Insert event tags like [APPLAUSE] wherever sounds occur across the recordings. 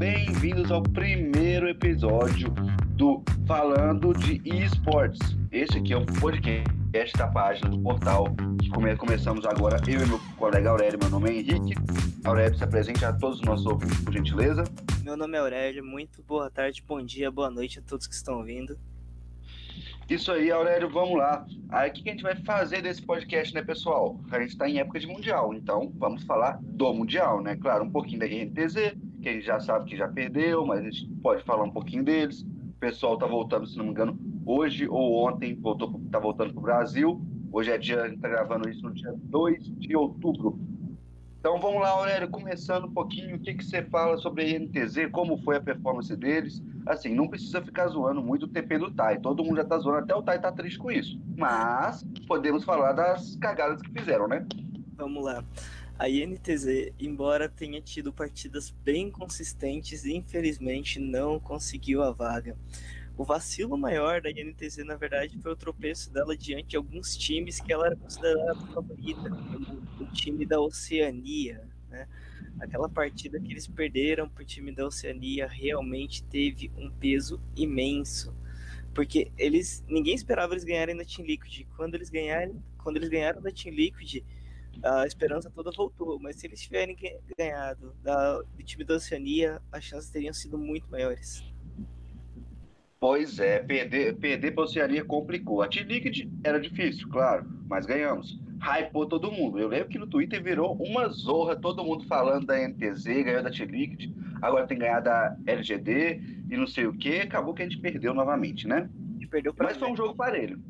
bem-vindos ao primeiro episódio do Falando de Esportes. Este aqui é um podcast da página do portal que come começamos agora, eu e meu colega Aurélio. Meu nome é Henrique. Aurélio, se apresente a todos os nossos ouvintes, por gentileza. Meu nome é Aurélio, muito boa tarde, bom dia, boa noite a todos que estão ouvindo. Isso aí, Aurélio, vamos lá. Aí o que a gente vai fazer desse podcast, né, pessoal? A gente está em época de Mundial, então vamos falar do Mundial, né? Claro, um pouquinho da INTZ, que a gente já sabe que já perdeu, mas a gente pode falar um pouquinho deles. O pessoal tá voltando, se não me engano, hoje ou ontem, voltou, tá voltando pro Brasil. Hoje é dia, a gente tá gravando isso no dia 2 de outubro. Então vamos lá, Aurélio, começando um pouquinho, o que, que você fala sobre a INTZ, como foi a performance deles? Assim, não precisa ficar zoando muito o TP do Tai, todo mundo já tá zoando, até o Tai tá triste com isso. Mas podemos falar das cagadas que fizeram, né? Vamos lá. A INTZ, embora tenha tido partidas bem consistentes, infelizmente não conseguiu a vaga. O vacilo maior da INTZ, na verdade, foi o tropeço dela diante de alguns times que ela era considerada favorita, como o time da Oceania, né? Aquela partida que eles perderam para o time da Oceania realmente teve um peso imenso, porque eles ninguém esperava eles ganharem da Team Liquid. Quando eles ganharem, quando eles ganharam da Team Liquid, a esperança toda voltou. Mas se eles tiverem ganhado da, do time da Oceania, as chances teriam sido muito maiores. Pois é, perder, perder para a Oceania complicou. A T-Liquid era difícil, claro, mas ganhamos. Hypou todo mundo. Eu lembro que no Twitter virou uma zorra, todo mundo falando da NTZ, ganhou da T-Liquid, agora tem ganhado da LGD e não sei o que. Acabou que a gente perdeu novamente, né? perdeu mas foi um jogo parelho.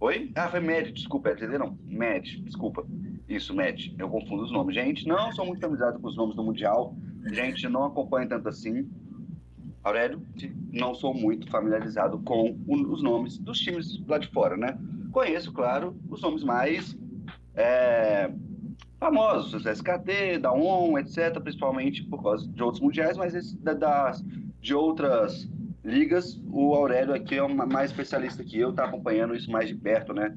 Oi? Ah, foi Med, desculpa, LGD não. Med, desculpa. Isso, Med. Eu confundo os nomes. Gente, não sou muito familiarizado com os nomes do Mundial. Gente, não acompanha tanto assim. Aurélio, não sou muito familiarizado com os nomes dos times lá de fora, né? Conheço, claro, os nomes mais é, famosos, SKT, da ON, etc., principalmente por causa de outros mundiais, mas esse, da, das, de outras ligas, o Aurélio aqui é uma, mais especialista que eu, tá acompanhando isso mais de perto, né?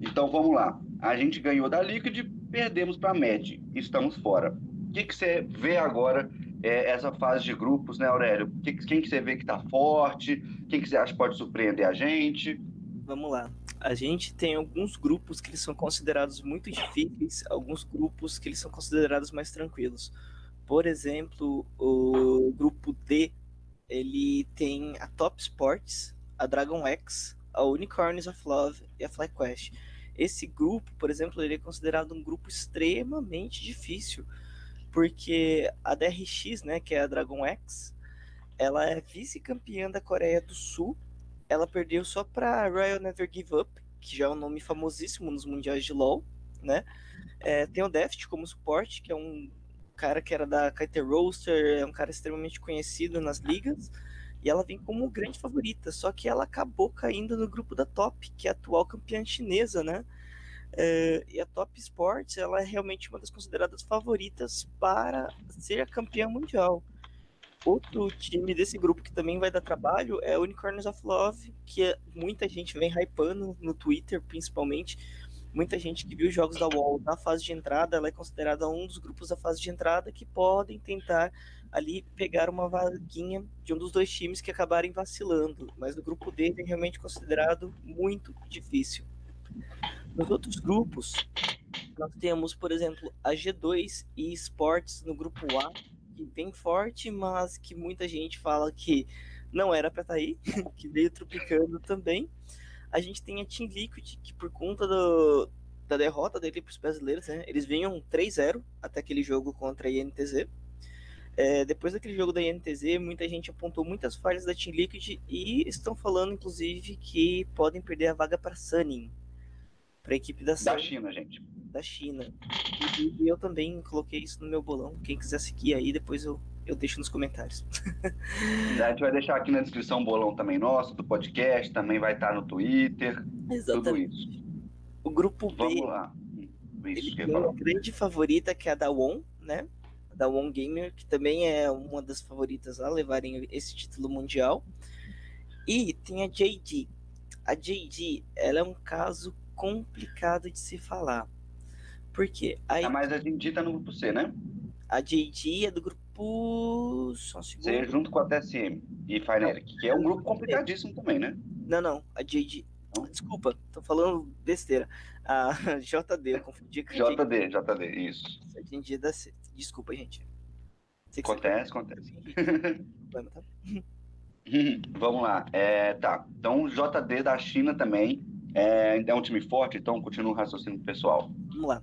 Então vamos lá. A gente ganhou da Liquid, perdemos para a Med, estamos fora. O que, que você vê agora é, essa fase de grupos, né, Aurélio? Quem, quem que você vê que está forte? Quem que você acha que pode surpreender a gente? Vamos lá. A gente tem alguns grupos que eles são considerados muito difíceis, alguns grupos que eles são considerados mais tranquilos. Por exemplo, o grupo D, ele tem a Top Sports, a Dragon X, a Unicorns of Love e a FlyQuest. Esse grupo, por exemplo, ele é considerado um grupo extremamente difícil porque a DRX, né, que é a Dragon X, ela é vice-campeã da Coreia do Sul. Ela perdeu só para Royal Never Give Up, que já é um nome famosíssimo nos mundiais de LoL, né? É, tem o Deft como suporte, que é um cara que era da Kite Roaster, é um cara extremamente conhecido nas ligas, e ela vem como grande favorita, só que ela acabou caindo no grupo da Top, que é a atual campeã chinesa, né? É, e a Top Sports ela é realmente uma das consideradas favoritas para ser a campeã mundial. Outro time desse grupo que também vai dar trabalho é Unicorns of Love, que muita gente vem hypando no Twitter, principalmente. Muita gente que viu os jogos da Wall na fase de entrada, ela é considerada um dos grupos da fase de entrada que podem tentar ali pegar uma vaguinha de um dos dois times que acabarem vacilando. Mas o grupo dele é realmente considerado muito difícil. Nos outros grupos, nós temos, por exemplo, a G2 e Esportes no grupo A, que vem forte, mas que muita gente fala que não era para estar tá aí, [LAUGHS] que veio tropicando também. A gente tem a Team Liquid, que por conta do, da derrota dele para os brasileiros, né, eles vinham 3-0 até aquele jogo contra a INTZ. É, depois daquele jogo da INTZ, muita gente apontou muitas falhas da Team Liquid e estão falando, inclusive, que podem perder a vaga para Sunning, para a equipe da, da China, gente. Da China. E eu também coloquei isso no meu bolão. Quem quiser seguir aí, depois eu, eu deixo nos comentários. [LAUGHS] a gente vai deixar aqui na descrição o bolão também nosso, do podcast, também vai estar no Twitter. Exatamente. Tudo isso. O grupo B. Vamos lá. Isso ele tem uma grande favorita, que é a da Won, né? Da Won Gamer, que também é uma das favoritas a levarem esse título mundial. E tem a JD. A JD, ela é um caso complicado de se falar. Porque aí, ah, mas a JD tá no grupo C, né? A JD é do grupo. Só um segundo. Você junto com a TSM e Fnatic, que é um grupo complicadíssimo também, né? Não, não. A JD. Desculpa, tô falando besteira. A [LAUGHS] JD, eu confundi com JD, JD, isso. JD da C. Desculpa, gente. Acontece, acontece. [LAUGHS] Tá? [LAUGHS] Vamos lá. É, tá. Então, JD da China também é, é um time forte, então continua o raciocínio pessoal. Vamos lá.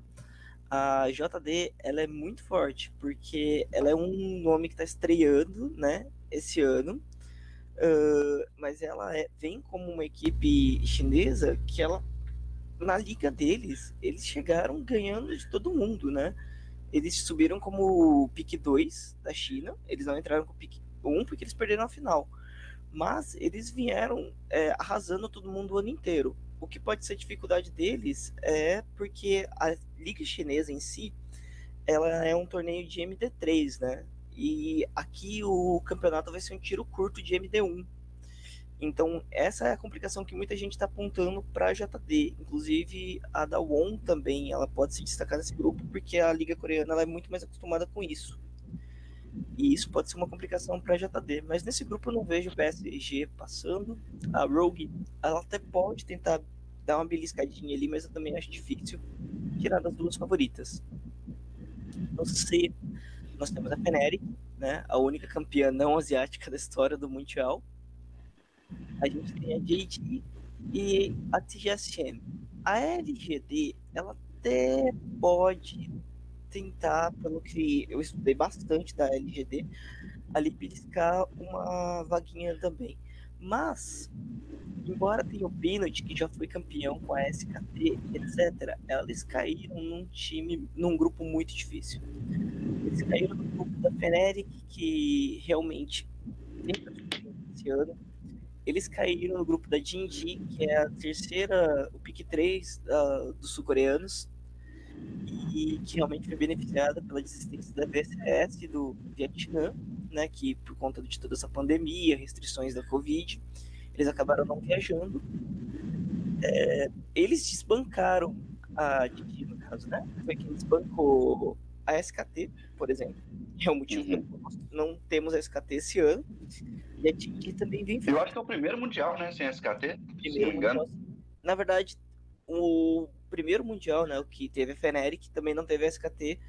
A JD, ela é muito forte, porque ela é um nome que está estreando, né, esse ano. Uh, mas ela é, vem como uma equipe chinesa que ela, na liga deles, eles chegaram ganhando de todo mundo, né? Eles subiram como pick 2 da China, eles não entraram com pick 1 porque eles perderam a final. Mas eles vieram é, arrasando todo mundo o ano inteiro. O que pode ser dificuldade deles é porque a liga chinesa em si, ela é um torneio de MD3, né? E aqui o campeonato vai ser um tiro curto de MD1. Então, essa é a complicação que muita gente está apontando para a JD. Inclusive, a da Won também, ela pode se destacar nesse grupo, porque a Liga Coreana ela é muito mais acostumada com isso. E isso pode ser uma complicação para a JD. Mas nesse grupo eu não vejo o PSG passando. A Rogue, ela até pode tentar dar uma beliscadinha ali, mas eu também acho difícil tirar das duas favoritas. No C, nós temos a Feneric, né, a única campeã não asiática da história do Mundial a gente tem a JD e a TGSM. A LGD, ela até pode tentar, pelo que eu estudei bastante da LGD, ali beliscar uma vaguinha também. Mas, embora tenha o Pinot, que já foi campeão com a SKT, etc., eles caíram num time, num grupo muito difícil. Eles caíram no grupo da Feneric, que realmente tem esse ano eles caíram no grupo da Jinji, que é a terceira, o pick 3 uh, dos sul-coreanos, e que realmente foi beneficiada pela desistência da VSS do Vietnã, né, que por conta de toda essa pandemia, restrições da Covid, eles acabaram não viajando. É, eles desbancaram a Jinji, no caso, né? Foi quem desbancou a SKT, por exemplo. É o motivo uhum. que não temos a SKT esse ano. E a Tiki também vem Eu acho que é o primeiro mundial, né, sem SKT, primeiro se não me engano. Na verdade, o primeiro mundial, né, o que teve a Feneric, também não teve a SKT,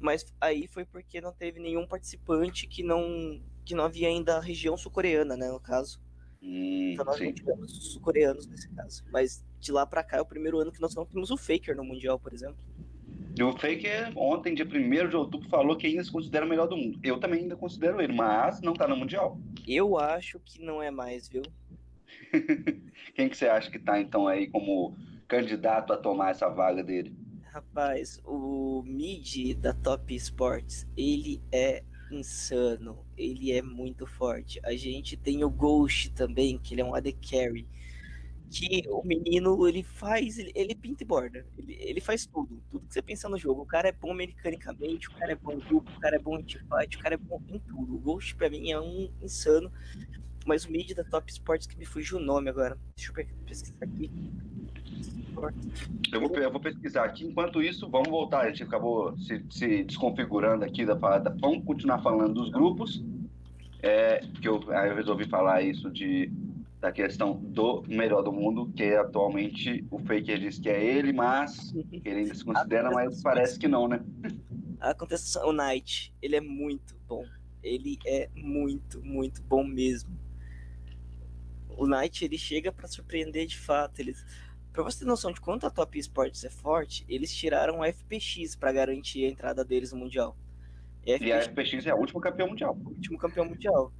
mas aí foi porque não teve nenhum participante que não que não havia ainda a região sul-coreana, né, no caso. Hum, então nós sim. não tivemos sul-coreanos nesse caso. Mas de lá para cá é o primeiro ano que nós não temos o Faker no mundial, por exemplo. E o Faker, ontem, dia 1 de outubro, falou que ainda se considera o melhor do mundo. Eu também ainda considero ele, mas não tá no Mundial. Eu acho que não é mais, viu? [LAUGHS] Quem que você acha que tá, então, aí como candidato a tomar essa vaga dele? Rapaz, o mid da Top Sports, ele é insano. Ele é muito forte. A gente tem o Ghost também, que ele é um AD Carry que o menino ele faz, ele, ele pinta e borda, ele, ele faz tudo, tudo que você pensa no jogo. O cara é bom mecanicamente, o cara é bom em grupo, o cara é bom em teamfight, o cara é bom em tudo. O Ghost pra mim é um insano, mas o mid da Top Sports que me fugiu o nome agora. Deixa eu pesquisar aqui. Eu vou, eu vou pesquisar aqui. Enquanto isso, vamos voltar. A gente acabou se, se desconfigurando aqui da parada. Vamos continuar falando dos grupos. É, que eu, eu resolvi falar isso de da questão do melhor do mundo, que atualmente o Faker diz que é ele, mas ele ainda se considera, mas parece que não, né? Acontece o Knight, ele é muito bom. Ele é muito, muito bom mesmo. O Knight ele chega para surpreender de fato. Eles, para você ter noção de quanto a Top Esports é forte, eles tiraram o FPX para garantir a entrada deles no mundial. E a FPX, e a FPX é a última campeão mundial. O último campeão mundial.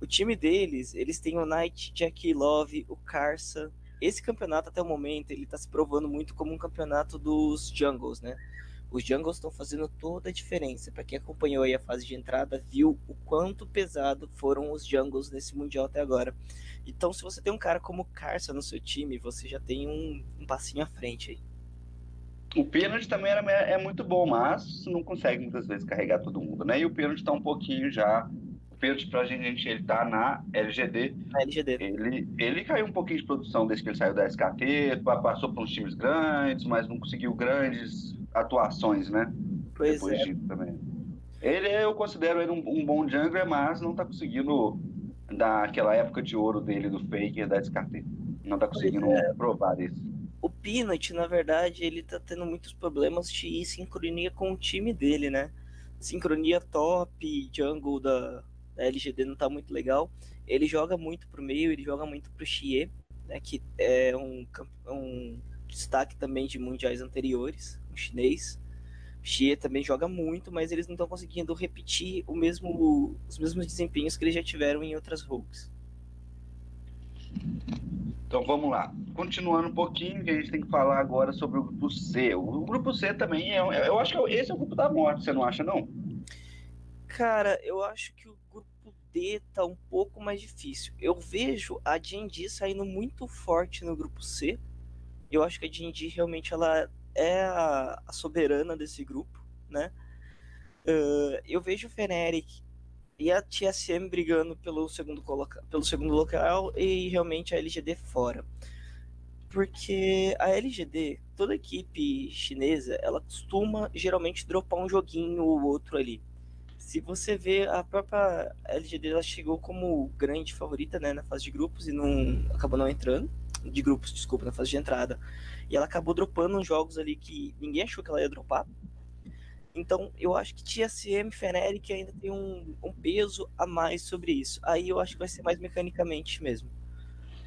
O time deles, eles têm o Knight, Jack Love, o Carson. Esse campeonato, até o momento, ele tá se provando muito como um campeonato dos jungles, né? Os jungles estão fazendo toda a diferença. Para quem acompanhou aí a fase de entrada, viu o quanto pesado foram os jungles nesse Mundial até agora. Então, se você tem um cara como o Carson no seu time, você já tem um, um passinho à frente aí. O pênalti também era, é muito bom, mas não consegue muitas vezes carregar todo mundo, né? E o pênalti tá um pouquinho já pênalti pra gente, ele tá na LGD. Na LGD. Ele, ele caiu um pouquinho de produção desde que ele saiu da SKT, passou por uns times grandes, mas não conseguiu grandes atuações, né? Pois Depois é. disso também. Ele, eu considero ele um, um bom jungler, mas não tá conseguindo dar aquela época de ouro dele, do Faker, da descarte. Não tá conseguindo é. provar isso. O Peanut, na verdade, ele tá tendo muitos problemas de sincronia com o time dele, né? Sincronia top, jungle da, da LGD não tá muito legal. Ele joga muito pro meio, ele joga muito pro Xie, né? Que é um, um destaque também de mundiais anteriores, chinês. Xie também joga muito, mas eles não estão conseguindo repetir o mesmo, os mesmos desempenhos que eles já tiveram em outras rogues. Então vamos lá. Continuando um pouquinho, que a gente tem que falar agora sobre o grupo C. O grupo C também é. Eu acho que esse é o grupo da morte, você não acha, não? Cara, eu acho que o grupo D tá um pouco mais difícil. Eu vejo a D&D saindo muito forte no grupo C. Eu acho que a D&D realmente ela é a, soberana desse grupo, né? Uh, eu vejo o Feneric e a TSM brigando pelo segundo, coloca... pelo segundo local e realmente a LGD fora. Porque a LGD, toda equipe chinesa, ela costuma geralmente dropar um joguinho ou outro ali. Se você vê, a própria LGD ela chegou como grande favorita né, na fase de grupos e não acabou não entrando. De grupos, desculpa, na fase de entrada. E ela acabou dropando uns jogos ali que ninguém achou que ela ia dropar. Então, eu acho que TSM Feneric ainda tem um, um, peso a mais sobre isso. Aí eu acho que vai ser mais mecanicamente mesmo.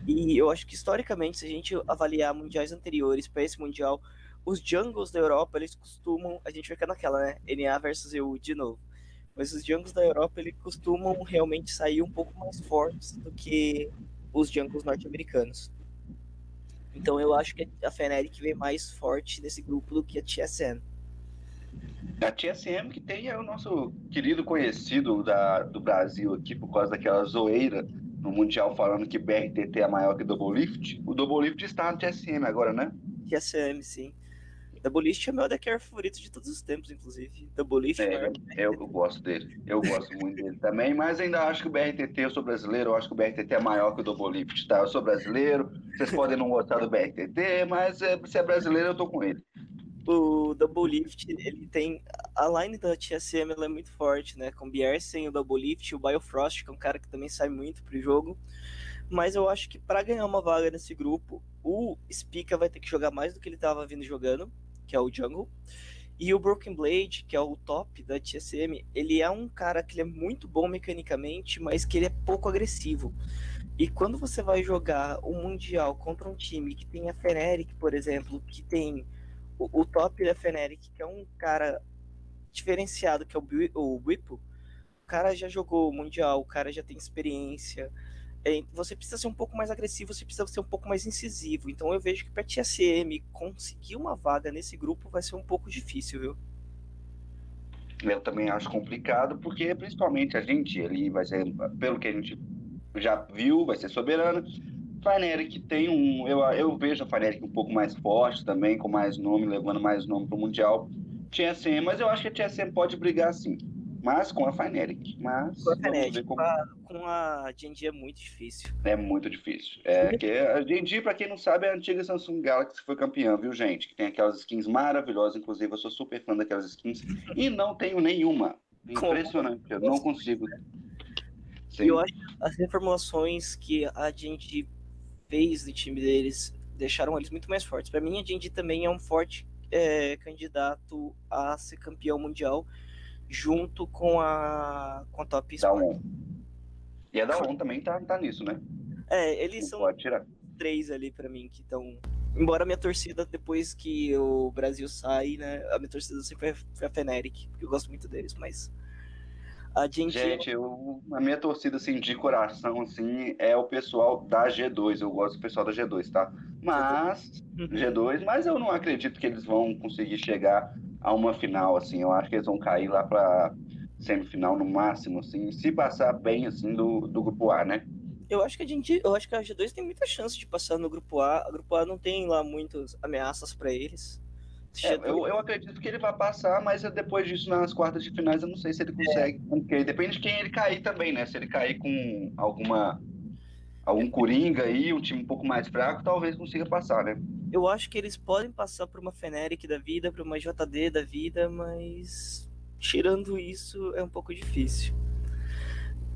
E eu acho que historicamente, se a gente avaliar mundiais anteriores para esse mundial, os jungles da Europa, eles costumam. A gente fica naquela, né? NA versus EU de novo. Mas os jungles da Europa, eles costumam realmente sair um pouco mais fortes do que os jungles norte-americanos. Então eu acho que a Fnatic vem mais forte nesse grupo do que a TSM. A TSM que tem é o nosso querido conhecido da, do Brasil aqui por causa daquela zoeira no Mundial falando que BRTT é maior que Double Lift. O Double Lift está no TSM agora, né? TSM, sim. Double Lift é meu deck favorito de todos os tempos, inclusive. Double Lift é, é eu, eu gosto dele. Eu gosto muito dele também, mas ainda acho que o BRTT, eu sou brasileiro, eu acho que o BRTT é maior que o Double Lift, tá? Eu sou brasileiro, vocês podem não gostar do BRTT, mas é, se é brasileiro, eu tô com ele o Double Lift, ele tem. A line da TSM ela é muito forte, né? Com o Bjersen, o Double Lift, o Biofrost, que é um cara que também sai muito pro jogo. Mas eu acho que para ganhar uma vaga nesse grupo, o Spica vai ter que jogar mais do que ele tava vindo jogando, que é o Jungle. E o Broken Blade, que é o top da TSM, ele é um cara que ele é muito bom mecanicamente, mas que ele é pouco agressivo. E quando você vai jogar o Mundial contra um time que tem a Fnatic, por exemplo, que tem o, o top da Fnatic, que é um cara diferenciado, que é o, o Whipple, o cara já jogou Mundial, o cara já tem experiência. É, você precisa ser um pouco mais agressivo, você precisa ser um pouco mais incisivo. Então eu vejo que para TSM conseguir uma vaga nesse grupo vai ser um pouco difícil, viu? Eu também acho complicado, porque principalmente a gente ali vai ser, pelo que a gente já viu, vai ser soberano. Fnatic tem um. Eu, eu vejo a Fnatic um pouco mais forte também, com mais nome, levando mais nome para o Mundial. TSM, mas eu acho que a TSM pode brigar sim. Mas com a Fnatic. Mas com a Fnatic, como... com a D&D é muito difícil. É muito difícil. É que a D&D, para quem não sabe, é a antiga Samsung Galaxy que foi campeã, viu, gente? Que tem aquelas skins maravilhosas, inclusive eu sou super fã daquelas skins. e não tenho nenhuma. Impressionante, eu não consigo. Sim. Eu acho as reformulações que a D&D fez do time deles deixaram eles muito mais fortes. Para mim, a Jindy também é um forte é, candidato a ser campeão mundial junto com a, com a Top Sport. Da ON. E a da ON também tá, tá nisso, né? É, eles Não são três ali para mim que estão. Embora a minha torcida, depois que o Brasil sai, né? A minha torcida sempre foi a Feneric, porque eu gosto muito deles, mas a gente, gente eu, a minha torcida assim, de coração assim, é o pessoal da G2. Eu gosto do pessoal da G2, tá? Mas uhum. G2, mas eu não acredito que eles vão conseguir chegar a uma final assim. Eu acho que eles vão cair lá para semifinal no máximo assim, se passar bem assim do, do grupo A, né? Eu acho que a gente, eu acho que a G2 tem muita chance de passar no grupo A. O grupo A não tem lá muitas ameaças para eles. É, eu, eu acredito que ele vai passar, mas depois disso, nas quartas de finais, eu não sei se ele consegue. É. Porque depende de quem ele cair também, né? Se ele cair com alguma. algum coringa aí, um time um pouco mais fraco, talvez consiga passar, né? Eu acho que eles podem passar por uma Feneric da vida, por uma JD da vida, mas tirando isso, é um pouco difícil.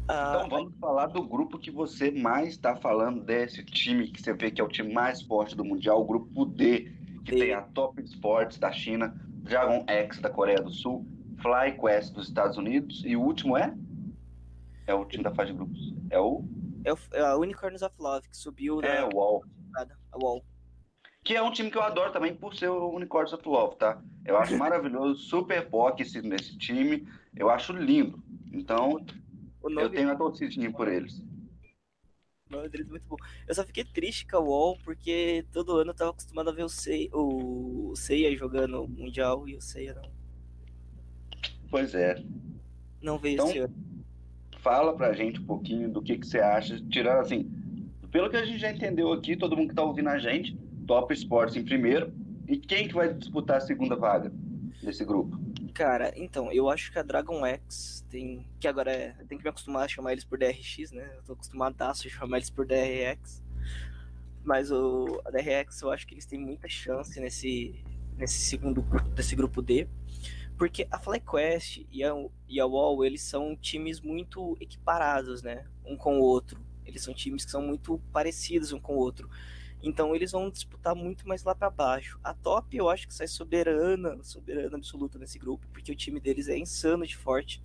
Ah, então vamos falar do grupo que você mais está falando desse time que você vê que é o time mais forte do Mundial, o grupo D, que D. tem a Top Sports da China, Dragon X da Coreia do Sul, FlyQuest dos Estados Unidos e o último é? É o time da fase de grupos. É o? É, o, é a Unicorns of Love, que subiu É, o UOL. A UOL. Que é um time que eu adoro também por ser o Unicorns of Love, tá? Eu acho maravilhoso, super POC esse, nesse time. Eu acho lindo. Então, eu tenho a torcidinha por eles. O nome deles é muito bom. Eu só fiquei triste com a UOL, porque todo ano eu tava acostumado a ver o Seiya, o Seiya jogando Mundial e o Seiya não. Pois é. Não veio então, esse ano. Fala pra gente um pouquinho do que, que você acha, tirando assim, pelo que a gente já entendeu aqui, todo mundo que tá ouvindo a gente, Top Sports em primeiro, e quem que vai disputar a segunda vaga desse grupo? Cara, então, eu acho que a Dragon X tem. Que agora é. Tem que me acostumar a chamar eles por DRX, né? Eu tô acostumado a chamar eles por DRX. Mas o, a DRX eu acho que eles têm muita chance nesse, nesse segundo desse grupo D. Porque a FlyQuest e a, e a WoW, eles são times muito equiparados, né? Um com o outro. Eles são times que são muito parecidos um com o outro. Então eles vão disputar muito mais lá para baixo. A top eu acho que sai soberana, soberana absoluta nesse grupo, porque o time deles é insano de forte.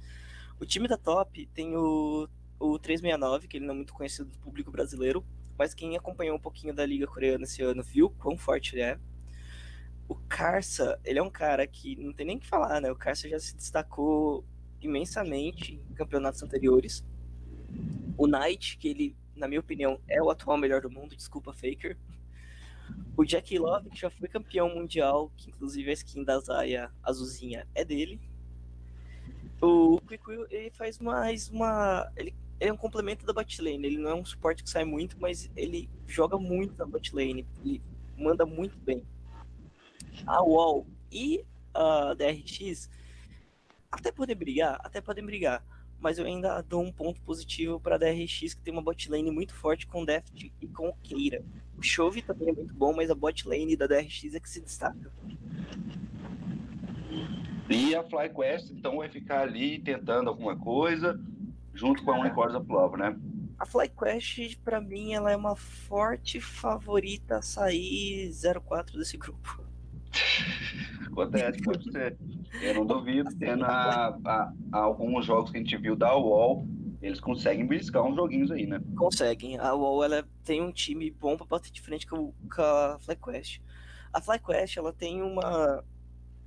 O time da top tem o, o 369, que ele não é muito conhecido do público brasileiro, mas quem acompanhou um pouquinho da liga coreana esse ano viu quão forte ele é. O Karsa, ele é um cara que não tem nem que falar, né? O Karsa já se destacou imensamente em campeonatos anteriores. O Knight, que ele na minha opinião, é o atual melhor do mundo, desculpa, Faker. O Jack Love, que já foi campeão mundial, que inclusive a skin da Zaya azulzinha é dele. O Quick ele faz mais uma. Ele, ele é um complemento da botlane. Ele não é um suporte que sai muito, mas ele joga muito na botlane. Ele manda muito bem. A Wall e a DRX até podem brigar, até podem brigar mas eu ainda dou um ponto positivo para a DRX, que tem uma botlane muito forte com Deft e com Keira. O Chove também é muito bom, mas a botlane da DRX é que se destaca. E a FlyQuest, então, vai ficar ali tentando alguma coisa, junto com a Unicorns of Love, né? A FlyQuest, para mim, ela é uma forte favorita a sair 04 desse grupo. [LAUGHS] Acontece, pode ser. Eu não duvido, tendo a, a, a, alguns jogos que a gente viu da UOL, eles conseguem beliscar uns joguinhos aí, né? Conseguem. A UOL ela tem um time bom para bater de frente com, com a FlyQuest. A FlyQuest ela tem uma,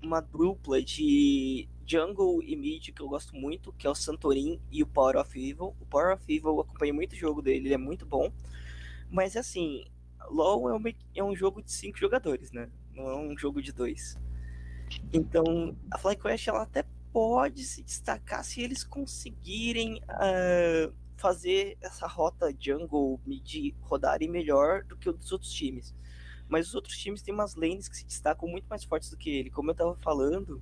uma dupla de jungle e mid que eu gosto muito, que é o Santorin e o Power of Evil. O Power of Evil eu acompanho muito o jogo dele, ele é muito bom. Mas assim, LoL é um, é um jogo de cinco jogadores, né? Não é um jogo de dois. Então, a FlyQuest ela até pode se destacar se eles conseguirem uh, fazer essa rota jungle mid rodarem melhor do que os outros times. Mas os outros times têm umas lanes que se destacam muito mais fortes do que ele. Como eu estava falando,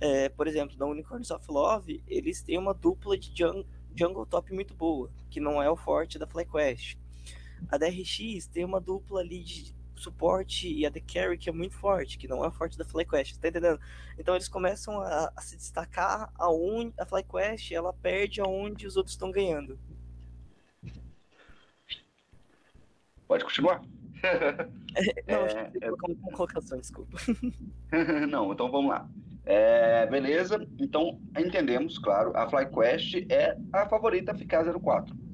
é, por exemplo, na Unicorns of Love, eles têm uma dupla de jungle, jungle top muito boa, que não é o forte da FlyQuest. A DRX tem uma dupla ali de suporte e a The Carry, que é muito forte, que não é forte da FlyQuest, tá entendendo? Então eles começam a, a se destacar aonde a FlyQuest ela perde aonde os outros estão ganhando. Pode continuar. [LAUGHS] não, é, é... uma colocação, desculpa. [LAUGHS] não, então vamos lá. É, beleza, então entendemos, claro, a FlyQuest é a favorita a ficar 04.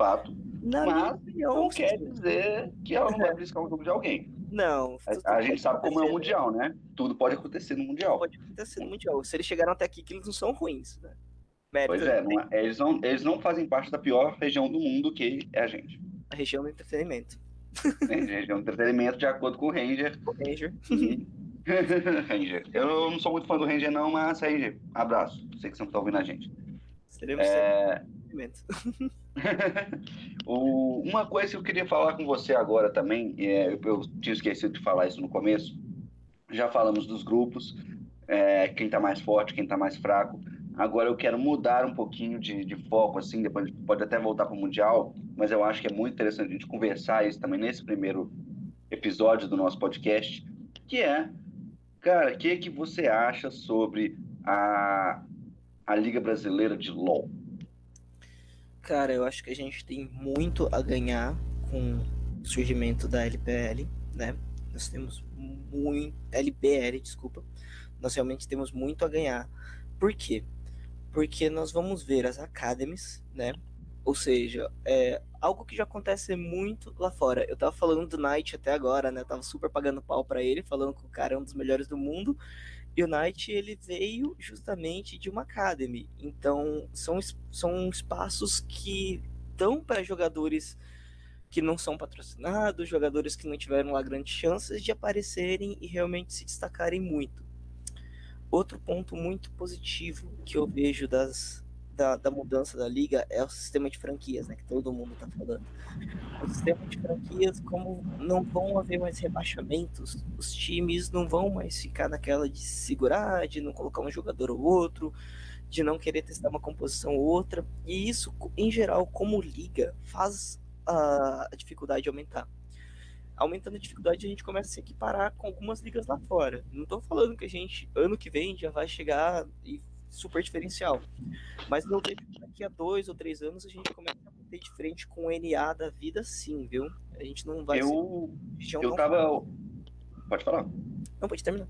Fato. Na mas opinião, não quer dizer que ela não vai [LAUGHS] beliscar um jogo de alguém. Não. A, a gente sabe como é o Mundial, né? Tudo pode acontecer no Mundial. Pode acontecer no Mundial. Se eles chegaram até aqui, que eles não são ruins, né? Mérito pois é, não, é, eles, não, eles não fazem parte da pior região do mundo que é a gente. A região do entretenimento. É, a região do entretenimento, de acordo com o Ranger. O Ranger. [LAUGHS] Ranger. Eu não sou muito fã do Ranger, não, mas Ranger, abraço. Sei que você não tá ouvindo a gente. Seremos é... [LAUGHS] [LAUGHS] o, uma coisa que eu queria falar com você agora também, é, eu, eu, tinha esquecido de falar isso no começo, já falamos dos grupos, é, quem está mais forte, quem está mais fraco. Agora eu quero mudar um pouquinho de, de foco, assim, depois pode até voltar para o Mundial, mas eu acho que é muito interessante a gente conversar isso também nesse primeiro episódio do nosso podcast, que é, cara, o que, que você acha sobre a, a Liga Brasileira de LoL? Cara, eu acho que a gente tem muito a ganhar com o surgimento da LPL, né? Nós temos muito. LBL, desculpa. Nós realmente temos muito a ganhar. Por quê? Porque nós vamos ver as academies, né? Ou seja, é algo que já acontece muito lá fora. Eu tava falando do Knight até agora, né? Eu tava super pagando pau para ele, falando que o cara é um dos melhores do mundo. E Knight, ele veio justamente de uma academy. Então, são, são espaços que dão para jogadores que não são patrocinados, jogadores que não tiveram lá grandes chances de aparecerem e realmente se destacarem muito. Outro ponto muito positivo que eu vejo das, da, da, mudança da liga é o sistema de franquias, né? Que todo mundo tá falando. O sistema de franquias, como não vão haver mais rebaixamentos, os times não vão mais ficar naquela de segurar, de não colocar um jogador ou outro, de não querer testar uma composição ou outra. E isso, em geral, como liga, faz a, a dificuldade aumentar. Aumentando a dificuldade, a gente começa a se equiparar com algumas ligas lá fora. Não estou falando que a gente, ano que vem, já vai chegar e super diferencial. Mas eu vejo que daqui a dois ou três anos a gente começa a bater de frente com o NA da vida sim, viu? A gente não vai eu, ser... Eu tava... Pode falar. Não, pode terminar.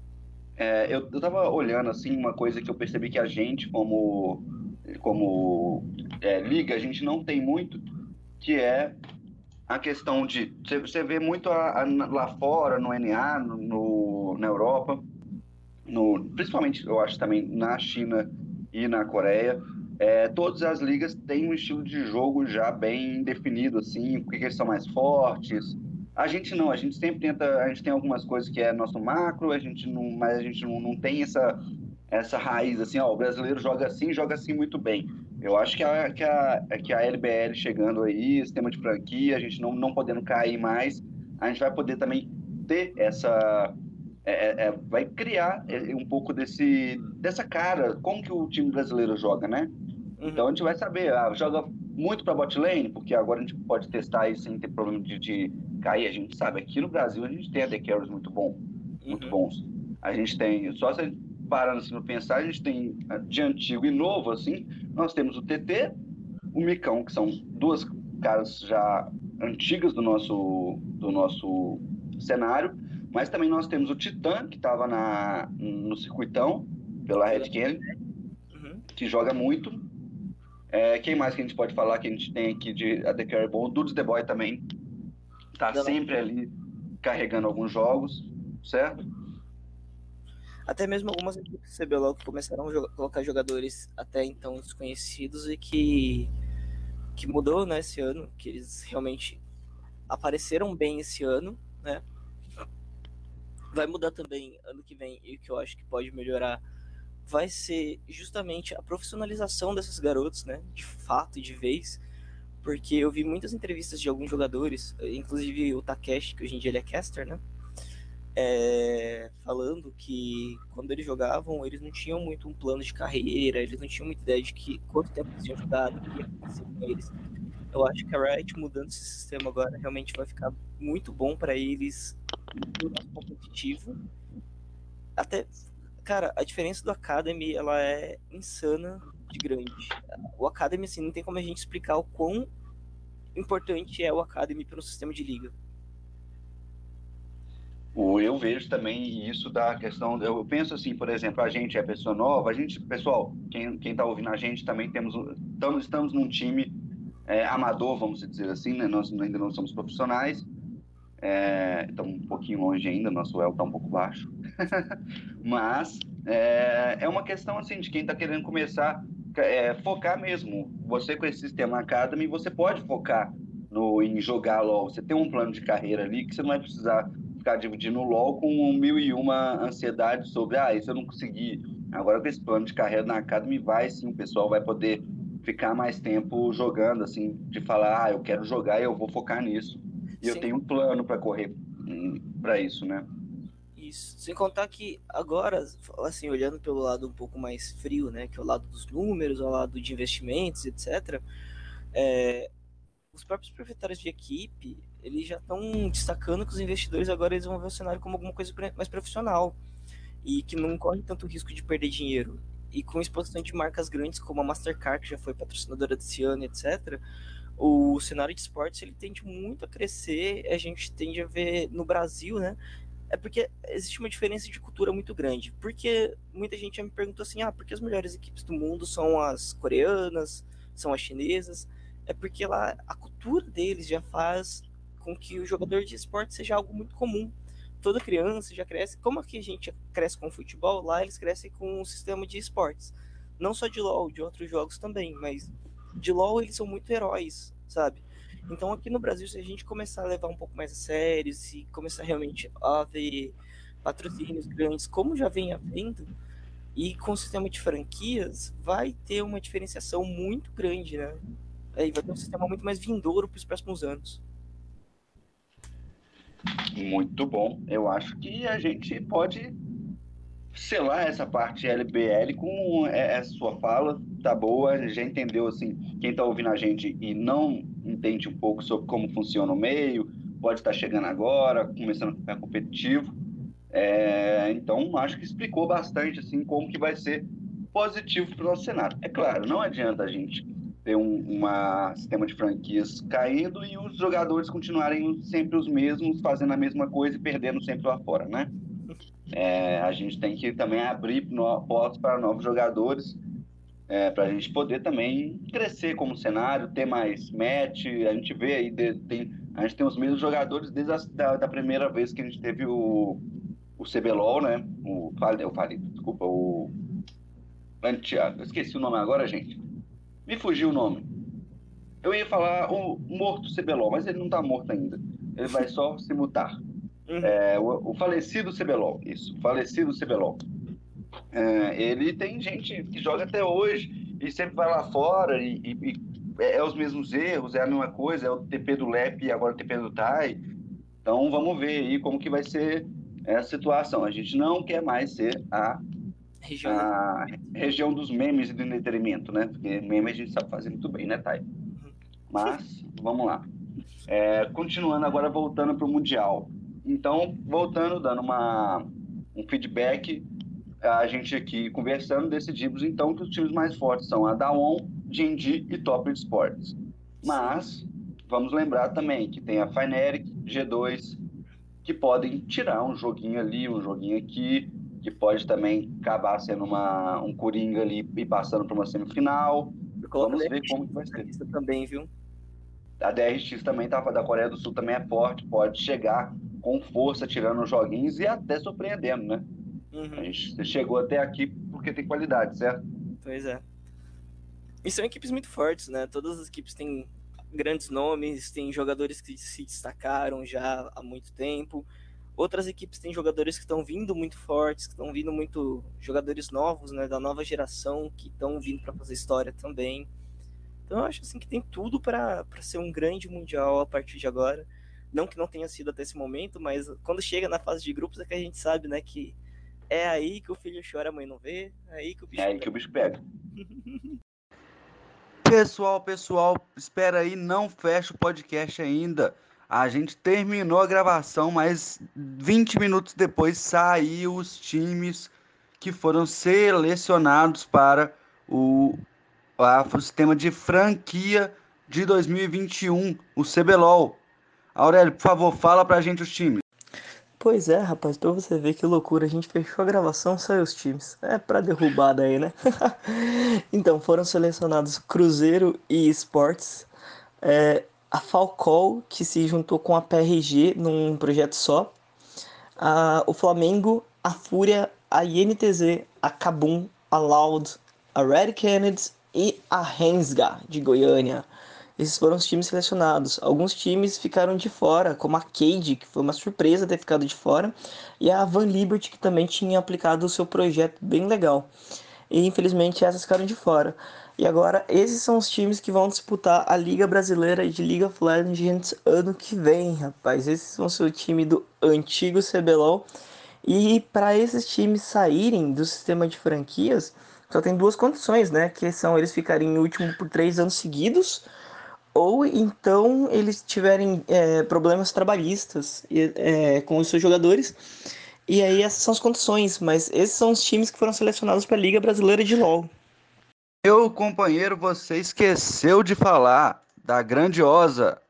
É, eu, eu tava olhando, assim, uma coisa que eu percebi que a gente, como, como é, liga, a gente não tem muito, que é a questão de... Você vê muito a, a, lá fora, no NA, no, no na Europa, no, principalmente eu acho também na China e na Coreia, é, todas as ligas têm um estilo de jogo já bem definido, assim, porque eles são mais fortes. A gente não, a gente sempre tenta, a gente tem algumas coisas que é nosso macro, a gente não, mas a gente não, não tem essa, essa raiz, assim, ó, o brasileiro joga assim, joga assim muito bem. Eu acho que a, que a, que a LBL chegando aí, sistema de franquia, a gente não, não podendo cair mais, a gente vai poder também ter essa é, é, é, vai criar é, um pouco desse, dessa cara, como que o time brasileiro joga, né? Uhum. Então a gente vai saber, ah, joga muito para bot lane, porque agora a gente pode testar isso sem ter problema de, de, cair. A gente sabe, aqui no Brasil a gente tem AD Carries muito bom, muito uhum. bons. A gente tem, só se a gente parando assim para pensar, a gente tem ah, de antigo e novo, assim, nós temos o TT, o Micão, que são duas caras já antigas do nosso, do nosso cenário, mas também nós temos o Titã, que estava no circuitão, pela Red Candy, uhum. que joga muito. É, quem mais que a gente pode falar que a gente tem aqui de Carry bom? O Dudes The Boy também tá sempre ali carregando alguns jogos, certo? Até mesmo algumas equipes CBLOL que começaram a jogar, colocar jogadores até então desconhecidos e que, que mudou né, esse ano, que eles realmente apareceram bem esse ano, né? Vai mudar também ano que vem e o que eu acho que pode melhorar vai ser justamente a profissionalização desses garotos, né? De fato e de vez. Porque eu vi muitas entrevistas de alguns jogadores, inclusive o Takeshi, que hoje em dia ele é caster, né? É, falando que quando eles jogavam, eles não tinham muito um plano de carreira, eles não tinham muita ideia de que quanto tempo eles tinham jogado, o que ia acontecer com eles. Eu acho que a Riot mudando esse sistema agora realmente vai ficar muito bom para eles no competitivo. Até, cara, a diferença do Academy, ela é insana de grande. O Academy, assim, não tem como a gente explicar o quão importante é o Academy para o sistema de liga. Eu vejo também isso da questão. Eu penso assim, por exemplo, a gente é pessoa nova, a gente, pessoal, quem, quem tá ouvindo a gente também temos, estamos, estamos num time é, amador, vamos dizer assim, né? Nós ainda não somos profissionais, é, estamos um pouquinho longe ainda, nosso El está um pouco baixo. [LAUGHS] Mas é, é, uma questão assim de quem está querendo começar é, focar mesmo. Você com esse sistema Academy, você pode focar no, em jogar LOL. Você tem um plano de carreira ali que você não vai precisar ficar dividindo o LOL com mil e uma ansiedade sobre, ah, isso eu não consegui. Agora com esse plano de carreira na Academy vai sim, o pessoal vai poder ficar mais tempo jogando, assim, de falar, ah, eu quero jogar e eu vou focar nisso. E Sim. eu tenho um plano para correr hum, para isso, né? Isso. Sem contar que agora, assim, olhando pelo lado um pouco mais frio, né, que é o lado dos números, o lado de investimentos, etc., é, os próprios proprietários de equipe, eles já estão destacando que os investidores agora eles vão ver o cenário como alguma coisa mais profissional e que não corre tanto risco de perder dinheiro. e com exposição de marcas grandes como a Mastercard, que já foi patrocinadora desse ano, etc., o cenário de esportes ele tende muito a crescer. A gente tende a ver no Brasil, né? É porque existe uma diferença de cultura muito grande. Porque muita gente já me perguntou assim: ah, por que as melhores equipes do mundo são as coreanas, são as chinesas? É porque lá a cultura deles já faz com que o jogador de esporte seja algo muito comum. Toda criança já cresce. Como aqui a gente cresce com futebol, lá eles crescem com um sistema de esportes. Não só de LoL, de outros jogos também, mas de LoL eles são muito heróis, sabe? Então aqui no Brasil, se a gente começar a levar um pouco mais a sério, se começar realmente a ver patrocínios grandes, como já vem havendo, e com o sistema de franquias, vai ter uma diferenciação muito grande, né? Aí vai ter um sistema muito mais vindouro para os próximos anos. Muito bom. Eu acho que a gente pode selar essa parte LBL com essa sua fala, tá boa, já entendeu assim, quem tá ouvindo a gente e não entende um pouco sobre como funciona o meio, pode estar tá chegando agora, começando a ficar competitivo, é, então acho que explicou bastante assim como que vai ser positivo para o nosso cenário. É claro, não adianta a gente ter um uma sistema de franquias caindo e os jogadores continuarem sempre os mesmos, fazendo a mesma coisa e perdendo sempre lá fora, né? É, a gente tem que também abrir portas para novos jogadores, é, para a gente poder também crescer como cenário, ter mais match. A gente vê aí, de, tem, a gente tem os mesmos jogadores desde a da, da, primeira vez que a gente teve o, o CBLOL, né? O, eu falei, desculpa, o. Santiago, esqueci o nome agora, gente. Me fugiu o nome. Eu ia falar o morto CBLOL, mas ele não está morto ainda. Ele vai só se mutar. Uhum. É, o, o, falecido CBLOL, isso, falecido CBLOL. É, ele tem gente que joga até hoje e sempre vai lá fora e, e, e, é, é os mesmos erros, é a mesma coisa, é o TP do LEP e agora o TP do TAI. Então vamos ver aí como que vai ser essa situação. A gente não quer mais ser a região, a região dos memes e do entretenimento, né? Porque meme a gente sabe fazer muito bem, né, Thay? Uhum. Mas vamos lá. É, continuando agora, voltando para o Mundial. Então, voltando, dando uma, um feedback, a gente aqui conversando, decidimos então que os times mais fortes são a Daon, GND e Top Sports. Mas, vamos lembrar também que tem a Fnatic, G2, que podem tirar um joguinho ali, um joguinho aqui, que pode também acabar sendo uma, um coringa ali e passando para uma semifinal. Vamos ver como que vai ser. Também, viu? A DRX também tá, da Coreia do Sul também é forte, pode chegar com força, tirando os joguinhos e até surpreendendo, né? Uhum. A gente chegou até aqui porque tem qualidade, certo? Pois é. E são equipes muito fortes, né? Todas as equipes têm grandes nomes, têm jogadores que se destacaram já há muito tempo. Outras equipes têm jogadores que estão vindo muito fortes, que estão vindo muito jogadores novos, né, da nova geração, que estão vindo para fazer história também. Então eu acho assim que tem tudo para ser um grande mundial a partir de agora. Não que não tenha sido até esse momento, mas quando chega na fase de grupos é que a gente sabe, né, que é aí que o filho chora, a mãe não vê, é aí que o bicho É aí pega. que o bicho pega. pessoal, pessoal, espera aí, não fecha o podcast ainda. A gente terminou a gravação, mas 20 minutos depois saiu os times que foram selecionados para o, o sistema de franquia de 2021, o CBLOL. Aurélio, por favor, fala pra gente os times. Pois é, rapaz, pra você ver que loucura, a gente fechou a gravação, saiu os times. É pra derrubar daí, né? [LAUGHS] então, foram selecionados Cruzeiro e Esportes, é, a Falcol, que se juntou com a PRG num projeto só, a, o Flamengo, a Fúria, a INTZ, a Cabum, a Loud, a Red Kennedy e a Rensga, de Goiânia. Esses foram os times selecionados. Alguns times ficaram de fora, como a Cade, que foi uma surpresa ter ficado de fora, e a Van Liberty, que também tinha aplicado o seu projeto bem legal. E infelizmente essas ficaram de fora. E agora esses são os times que vão disputar a Liga Brasileira de League of Legends ano que vem, rapaz. Esses vão ser o time do antigo CBLOL. E para esses times saírem do sistema de franquias, só tem duas condições, né? Que são eles ficarem em último por três anos seguidos ou então eles tiverem é, problemas trabalhistas é, com os seus jogadores E aí essas são as condições, mas esses são os times que foram selecionados para a Liga Brasileira de LoL. Meu companheiro, você esqueceu de falar da grandiosa.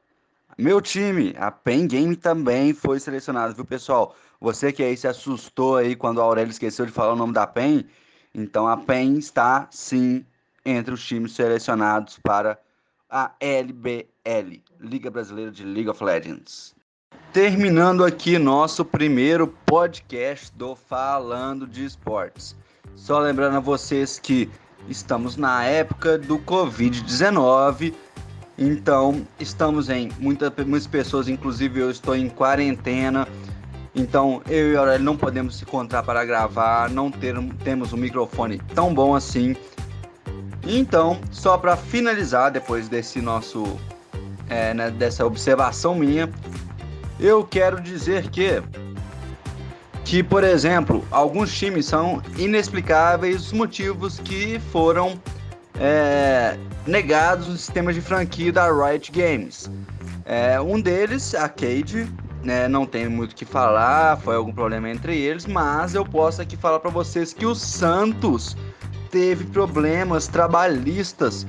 Meu time, a Pen Game também foi selecionado, viu, pessoal? Você que aí se assustou aí quando o Aurélio esqueceu de falar o nome da PEN, então a PEN está sim entre os times selecionados para a LBL, Liga Brasileira de League of Legends. Terminando aqui nosso primeiro podcast do Falando de Esportes. Só lembrando a vocês que estamos na época do Covid-19, então estamos em muita, muitas pessoas, inclusive eu estou em quarentena então, eu e a Aurélio não podemos se encontrar para gravar, não ter, temos um microfone tão bom assim. Então, só para finalizar, depois desse nosso, é, né, dessa observação minha, eu quero dizer que, que, por exemplo, alguns times são inexplicáveis os motivos que foram é, negados no sistema de franquia da Riot Games. É, um deles, a Cade, né, não tem muito o que falar, foi algum problema entre eles, mas eu posso aqui falar para vocês que o Santos teve problemas trabalhistas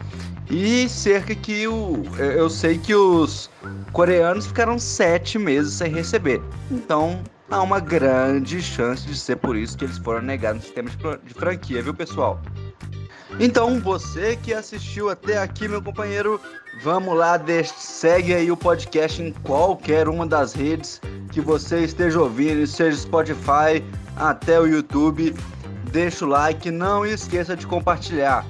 e cerca que o, eu sei que os coreanos ficaram sete meses sem receber. Então há uma grande chance de ser por isso que eles foram negados no sistema de franquia, viu pessoal? Então, você que assistiu até aqui, meu companheiro, vamos lá, deixe, segue aí o podcast em qualquer uma das redes que você esteja ouvindo, seja Spotify, até o YouTube. Deixa o like, não esqueça de compartilhar.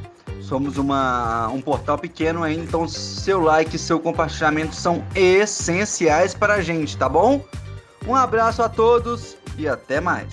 Somos uma, um portal pequeno aí, então seu like e seu compartilhamento são essenciais para a gente, tá bom? Um abraço a todos e até mais.